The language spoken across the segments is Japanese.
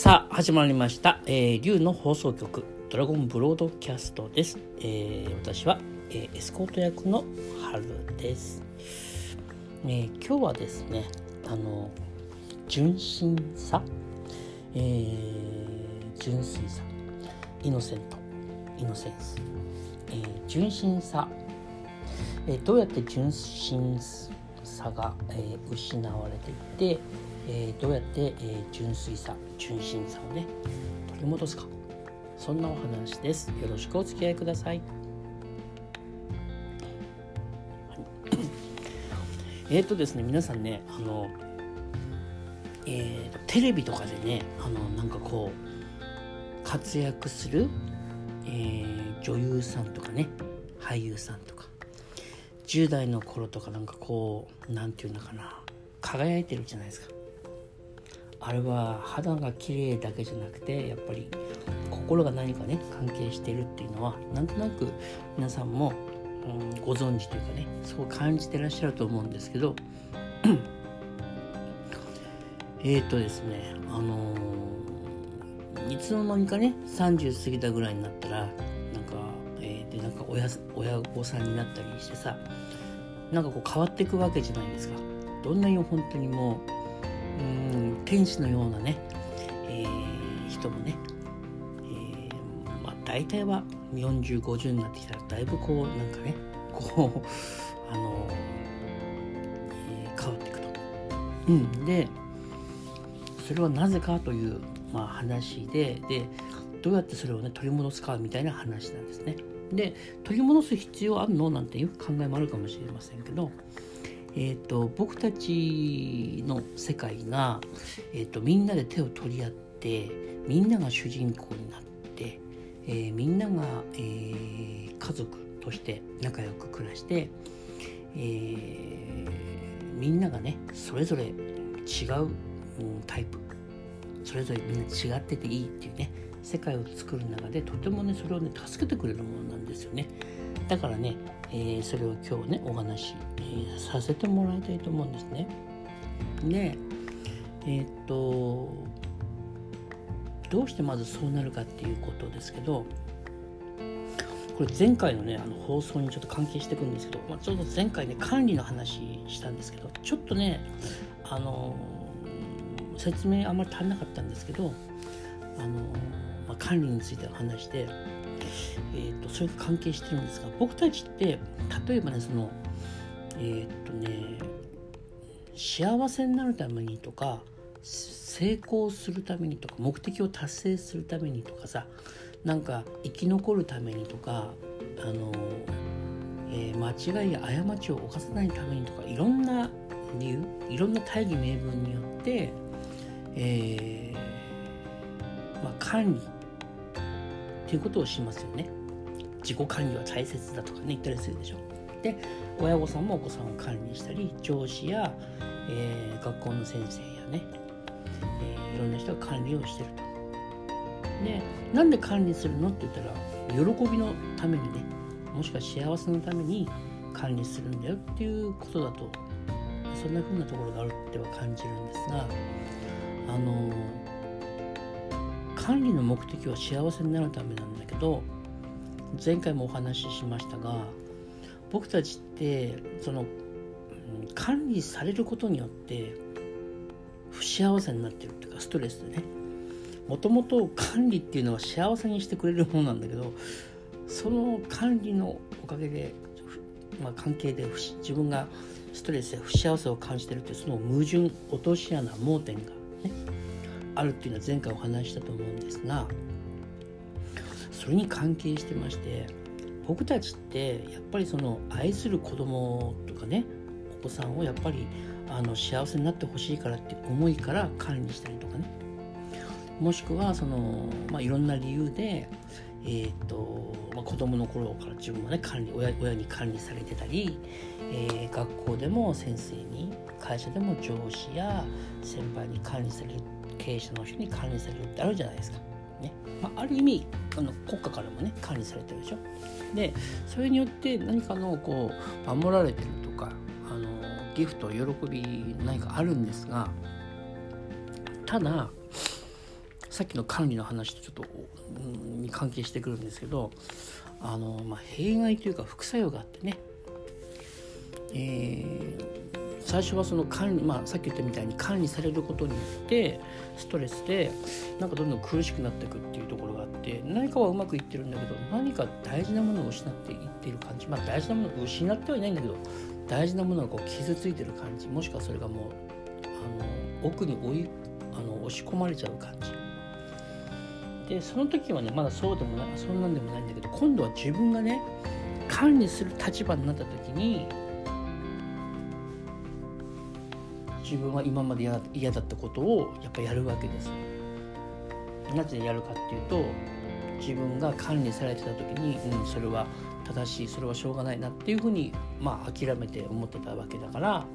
さあ始まりました、えー、竜の放送局ドラゴンブロードキャストです、えー私は、えーエスコート役の春です、えー今日はですねあの純真さ、えー純粋さ。イノセントイノセンス、えー純真さ、えーどうやって純真さが、えー失われていって、えーどうやって、えー純粋さ純真さをね取り戻すか。そんなお話です。よろしくお付き合いください。えっ、とですね皆さんねあのえーテレビとかでねあのなんかこう活躍する、えー女優さんとかね俳優さんとか10代の頃とかなんかこうなんていうのかな輝いてるじゃないですか。あれは肌が綺麗だけじゃなくてやっぱり心が何かね関係してるっていうのはなんとなく皆さんも、うん、ご存知というかねそう感じてらっしゃると思うんですけどえっとですねあのーいつの間にかね30過ぎたぐらいになったらなんか、えーでなんか親親御さんになったりしてさなんかこう変わっていくわけじゃないですか。どんなに本当にもう天使のようなね、えー人もね、えーまあ大体は4050になってきたらだいぶこうなんかねこうあの、えー変わっていくと。うん、でそれはなぜかという、まあ、話ででどうやってそれをね取り戻すかみたいな話なんですね。で取り戻す必要あるの？なんていう考えもあるかもしれませんけど、えー、と僕たちの世界が、えー、とみんなで手を取り合ってみんなが主人公になって、えーみんなが、えー家族として仲良く暮らして、えーみんながねそれぞれ違う、うんタイプ。それぞれみんな違ってていいっていうね世界を作る中でとてもねそれをね助けてくれるものなんですよね。だからね、えーそれを今日ねお話、えーさせてもらいたいと思うんですね。でえーっとどうしてまずそうなるかっていうことですけどこれ前回のねあの放送にちょっと関係してくんですけど、まあ、ちょっと前回ね管理の話したんですけどちょっとねあの説明あんまり足りなかったんですけどあの、まあ、管理についての話で、えー、とそれが関係してるんですが僕たちって例えばねそのえっ、とね幸せになるためにとか成功するためにとか目的を達成するためにとかさなんか生き残るためにとかあの、えー間違いや過ちを犯さないためにとかいろんな理由いろんな大義名分によって、えーまあ、管理っていうことをしますよね。自己管理は大切だとかね言ったりするでしょ。で親御さんもお子さんを管理したり上司や、えー学校の先生やね、えーいろんな人が管理をしてると。でなんで管理するのって言ったら喜びのためにねもしくは幸せのために管理するんだよっていうことだとそんな風なところがあるっては感じるんですがあの管理の目的は幸せになるためなんだけど前回もお話ししましたが僕たちってその管理されることによって不幸せになってるっていうかストレスでね。もともと管理っていうのは幸せにしてくれるものなんだけどその管理のおかげで、まあ、関係で自分がストレスや不幸せを感じてるってその矛盾落とし穴盲点があるっていうのは前回お話ししたと思うんですがそれに関係してまして僕たちってやっぱりその愛する子供とかねお子さんをやっぱりあの幸せになってほしいからって思いから管理したりとかね。もしくはその、まあ、いろんな理由で、えーとまあ、子供の頃から自分もね管理親親に管理されてたり、えー学校でも先生に会社でも上司や先輩に管理される経営者の人に管理されるってあるじゃないですか。ねまあ、ある意味あの国家からもね管理されてるでしょ。でそれによって何かのこう守られてるとかあのギフト喜び何かあるんですがたださっきの管理の話とちょっと、うん、に関係してくるんですけどあの、まあ、弊害というか副作用があってね、えー、最初はその管理、まあ、さっき言ったみたいに管理されることによってストレスでなんかどんどん苦しくなっていくっていうところがあって何かはうまくいってるんだけど何か大事なものを失っていってる感じ。まあ大事なものを失ってはいないんだけど大事なものがこう傷ついてる感じ。もしくはそれがもうあの奥に追いあの押し込まれちゃう感じ。でその時はねまだそうでもないそんなんでもないんだけど今度は自分がね管理する立場になった時に自分は今まで嫌だったことをやっぱやるわけですなぜやるかっていうと自分が管理されてた時に、うん、それは正しいそれはしょうがないなっていうふうにまあ諦めて思ってたわけだから、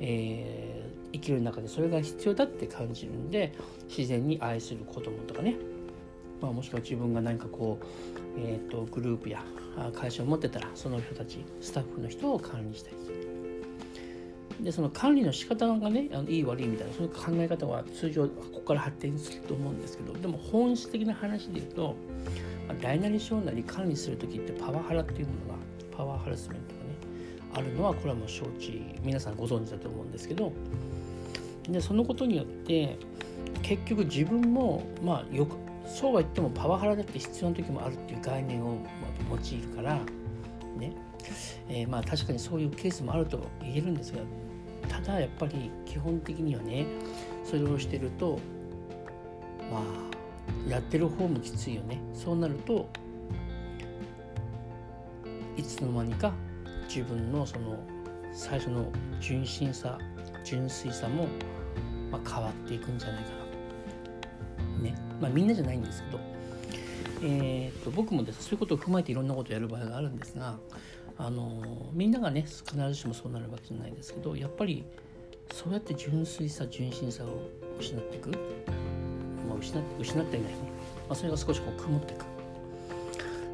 えー、生きる中でそれが必要だって感じるんで自然に愛する子供とかね、まあ、もしくは自分が何かこう、えーと、グループや会社を持ってたらその人たちスタッフの人を管理したりする。でその管理の仕方がねあのいい悪いみたいなそういう考え方は通常ここから発展すると思うんですけどでも本質的な話で言うと大なり小なり管理する時ってパワハラっていうものがパワーハラスメントがねあるのはこれはもう承知皆さんご存知だと思うんですけどでそのことによって結局自分もまあよくそうは言ってもパワハラだって必要な時もあるっていう概念を用いるからね、えー、まあ確かにそういうケースもあると言えるんですがただやっぱり基本的にはねそれをしてるとまあやってる方もきついよね。そうなるといつの間にか自分のその最初の純真さ純粋さも、まあ、変わっていくんじゃないかなと。ね。まあみんなじゃないんですけど。えーと、僕もですそういうことを踏まえていろんなことをやる場合があるんですがあのみんながね必ずしもそうなるわけじゃないですけどやっぱりそうやって純粋さ純真さを失っていく失って失っていない。ね、まあ、それが少しこう曇っていく。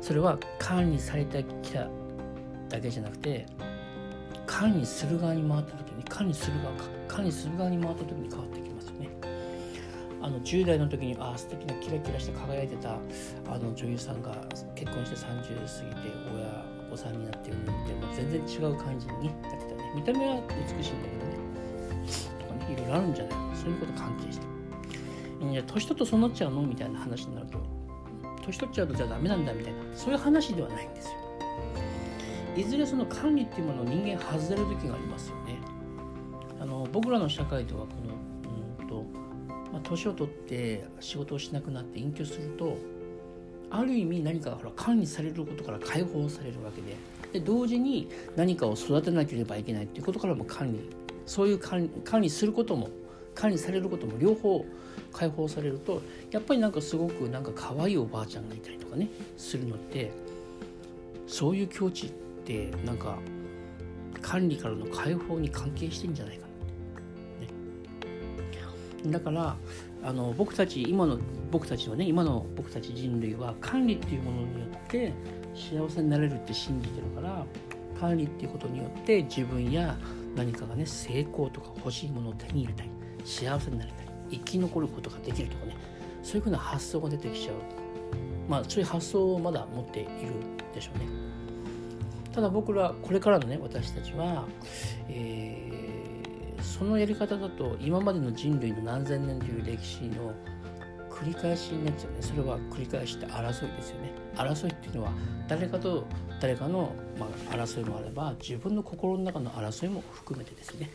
それは管理されてきただけじゃなくて管理する側に回った時に管理する側か管理する側に回った時に変わってきますよね。あの10代の時にああ素敵なキラキラして輝いてたあの女優さんが結婚して30過ぎて親子さんになってるのってもう全然違う感じに、なってたね。見た目は美しいんだけどね。とかねいろいろあるんじゃない。そういうこと関係して。いや年取るとそうなっちゃうのみたいな話になると年取っちゃうとじゃあダメなんだみたいなそういう話ではないんですよいずれその管理っていうものを人間外れる時がありますよね。あの僕らの社会ではこのうんと、まあ、年を取って仕事をしなくなって隠居するとある意味何かほら管理されることから解放されるわけで。で同時に何かを育てなければいけないっていうことからも管理。そういう管理することも管理されることも両方解放されるとやっぱりなんかすごくなんか可愛いおばあちゃんがいたりとかねするのってそういう境地ってなんか管理からの解放に関係してんじゃないか、だからあの僕たち今の僕たちはね今の僕たち人類は管理っていうものによって幸せになれるって信じてるから管理っていうことによって自分や何かがね成功とか欲しいものを手に入れたり幸せになりたい。生き残ることができるとかね。そういうふうな発想が出てきちゃう。まあそういう発想をまだ持っているでしょうね。ただ僕らこれからのね私たちは、え、そのやり方だと今までの人類の何千年という歴史の繰り返しになっちゃうね。それは繰り返して争いですよね。争いっていうのは誰かと誰かの、まあ、争いもあれば自分の心の中の争いも含めてですね。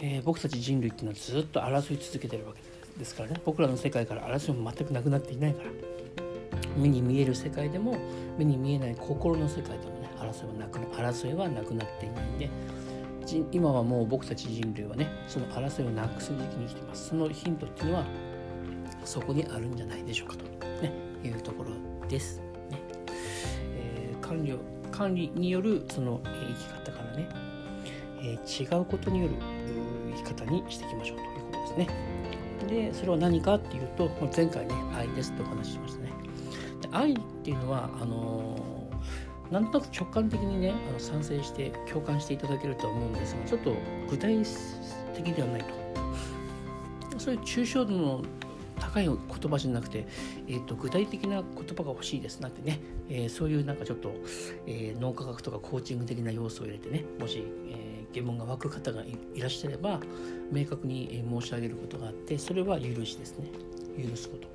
えー、僕たち人類っていうのはずっと争い続けてるわけですからね。僕らの世界から争いも全くなくなっていないから。目に見える世界でも目に見えない心の世界でもね争いはなく争いはなくなっていないんで。今はもう僕たち人類はねその争いをなくす時期に来てますそのヒントっていうのはそこにあるんじゃないでしょうかと、ね、いうところです、ねえー、管理管理によるその生き方からね、えー、違うことによる生き方にしていきましょうということですね。でそれは何かっていうと前回ね愛ですってお話ししましたね。で愛っていうのはあのー、なんとなく直感的にねあの賛成して共感していただけるとは思うんですがちょっと具体的ではないと。そういう抽象度の高い言葉じゃなくて、えーと、具体的な言葉が欲しいですなんてね、えー、そういうなんかちょっと、えー、脳科学とかコーチング的な要素を入れてねもし、えー、疑問が湧く方がいらっしゃれば明確に申し上げることがあってそれは許しですね。許すこと。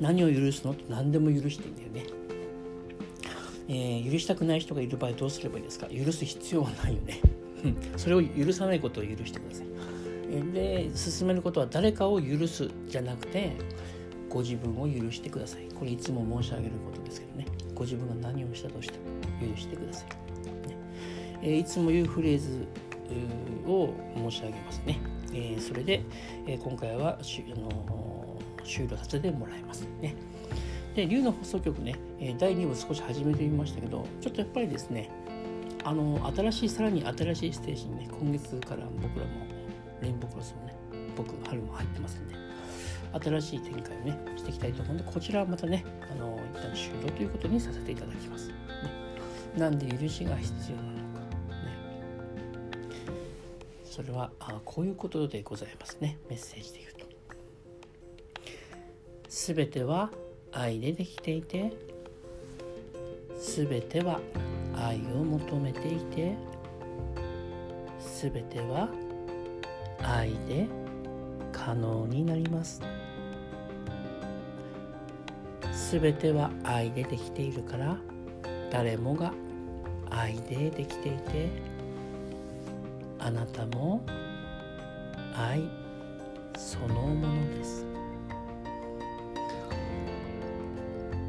何を許すの？って何でも許していいんだよね、えー、許したくない人がいる場合どうすればいいですか？許す必要はないよね。それを許さないことを許してください。で進めることは誰かを許すじゃなくてご自分を許してください。これいつも申し上げることですけどね。ご自分が何をしたとしても許してください、ね。え、いつも言うフレーズを申し上げますね、えー、それで、えー、今回はしあの終了させてもらいます。ね。で竜の放送局ね第2部少し始めてみましたけどちょっとやっぱりですねあの新しいさらに新しいステージにね今月から僕らもレインボークロスもね僕春も入ってますんで新しい展開をねしていきたいと思うんでこちらはまたねあの一旦終了ということにさせていただきます、ね、なんで許しが必要なのか。ね。それはあこういうことでございますね。メッセージで言うと。全ては愛でできていて全ては愛を求めていて全ては愛で可能になります。すべては愛でできているから誰もが愛でできていてあなたも愛そのものです。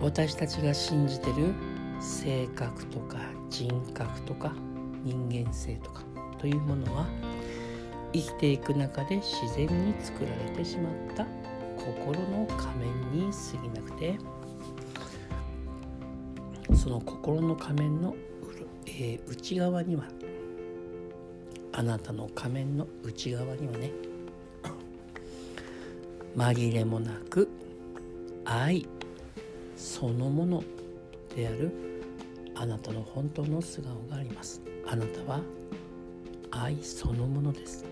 私たちが信じてる性格とか人格とか人間性とかというものは生きていく中で自然に作られてしまった心の仮面に過ぎなくてその心の仮面の、えー、内側にはあなたの仮面の内側にはね紛れもなく愛そのものであるあなたの本当の素顔があります。あなたは愛そのものです。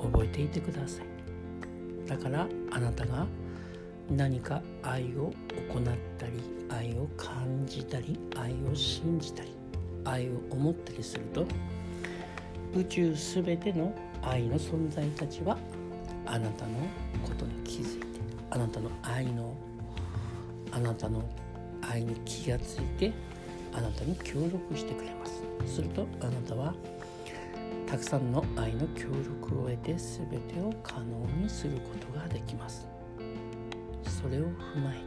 覚えていてください。だからあなたが何か愛を行ったり愛を感じたり愛を信じたり愛を思ったりすると宇宙すべての愛の存在たちはあなたのことに気づいてあなたの愛のあなたの愛に気がついてあなたに協力してくれます。するとあなたはたくさんの愛の協力を得て全てを可能にすることができます。それを踏まえ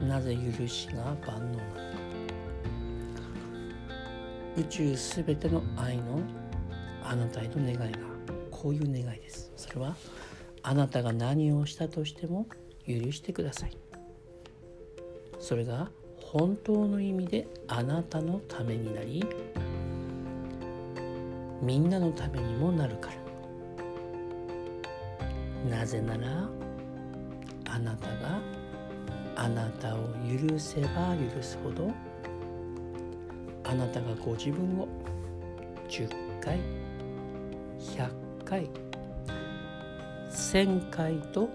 てなぜ許しが万能なのか。宇宙すべての愛のあなたへの願いがこういう願いです。それはあなたが何をしたとしても許してください。それが本当の意味であなたのためになりみんなのためにもなるから。なぜならあなたがあなたを許せば許すほどあなたがご自分を10回100回1000回と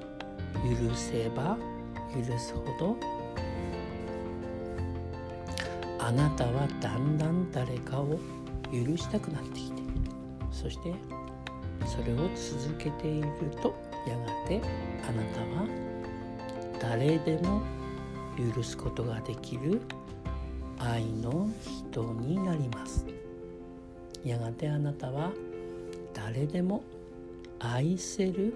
許せば許すほど。あなたはだんだん誰かを許したくなってきて。そしてそれを続けているとやがてあなたは誰でも許すことができる愛の人になります。やがてあなたは誰でも愛せる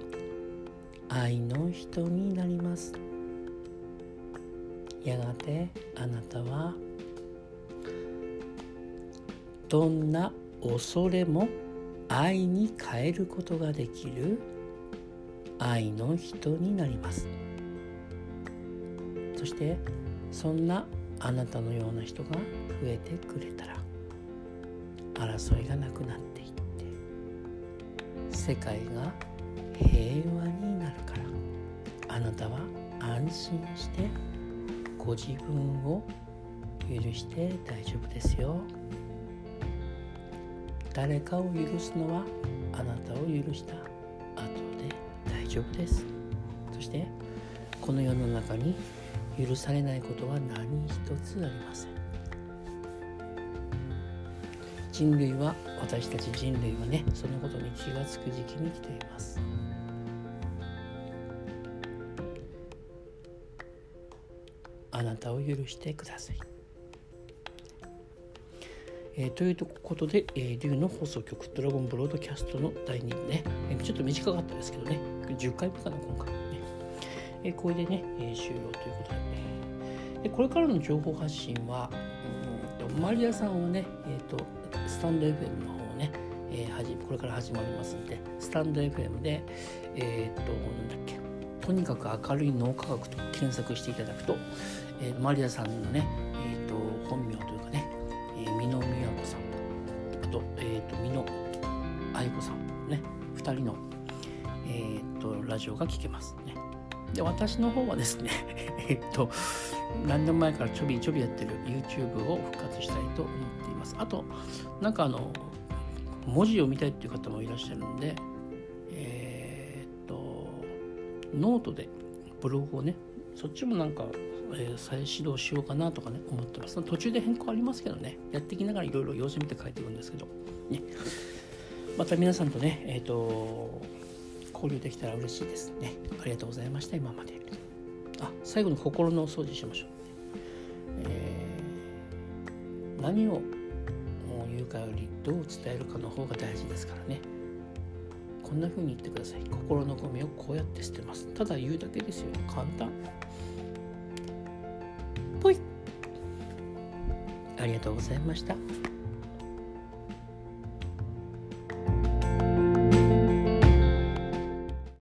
愛の人になります。やがてあなたはどんな恐れも愛に変えることができる愛の人になります。そしてそんなあなたのような人が増えてくれたら争いがなくなっていって世界が平和になるからあなたは安心してご自分を許して大丈夫ですよ。誰かを許すのはあなたを許した。後で大丈夫です。そしてこの世の中に許されないことは何一つありません。人類は私たち人類はねそのことに気が付く時期に来ています。あなたを許してください。えー、ということで、えー、竜の放送局ドラゴンブロードキャストの第2部ね、えー、ちょっと短かったですけどね、10回目かな、今回ね。えー、これでね、えー、終了ということで、でこれからの情報発信は、うん、マリアさんはね、え、ー、と、スタンド FM の方ね、えー、はじこれから始まりますんで、スタンド FM で、えっ、と、なんだっけ、とにかく明るい脳科学と検索していただくと、えー、マリアさんのね、え、ー、と、本名というかね、え、美濃美和子さん、あと、えっ、と、美濃愛子さん、ね、2人の、えっ、と、ラジオが聞けますね。で、私の方はですね、えっと、何年前からちょびちょびやってる YouTube を復活したいと思っています。あと、なんかあの、文字を見たいっていう方もいらっしゃるんで、えー、っと、ノートでブログをね、そっちもなんか、えー、再始動しようかなとかね、思ってます。途中で変更ありますけどね、やっていきながらいろいろ様子見て書いていくんですけど、ね。また皆さんとね、えー、と、交流できたら嬉しいですね。ありがとうございました、今まで。あ、最後に心のお掃除しましょう。えー、何を言うかよりどう伝えるかの方が大事ですからね。こんな風に言ってください。心のゴミをこうやって捨てます。ただ言うだけですよ。簡単。ありがとうございました。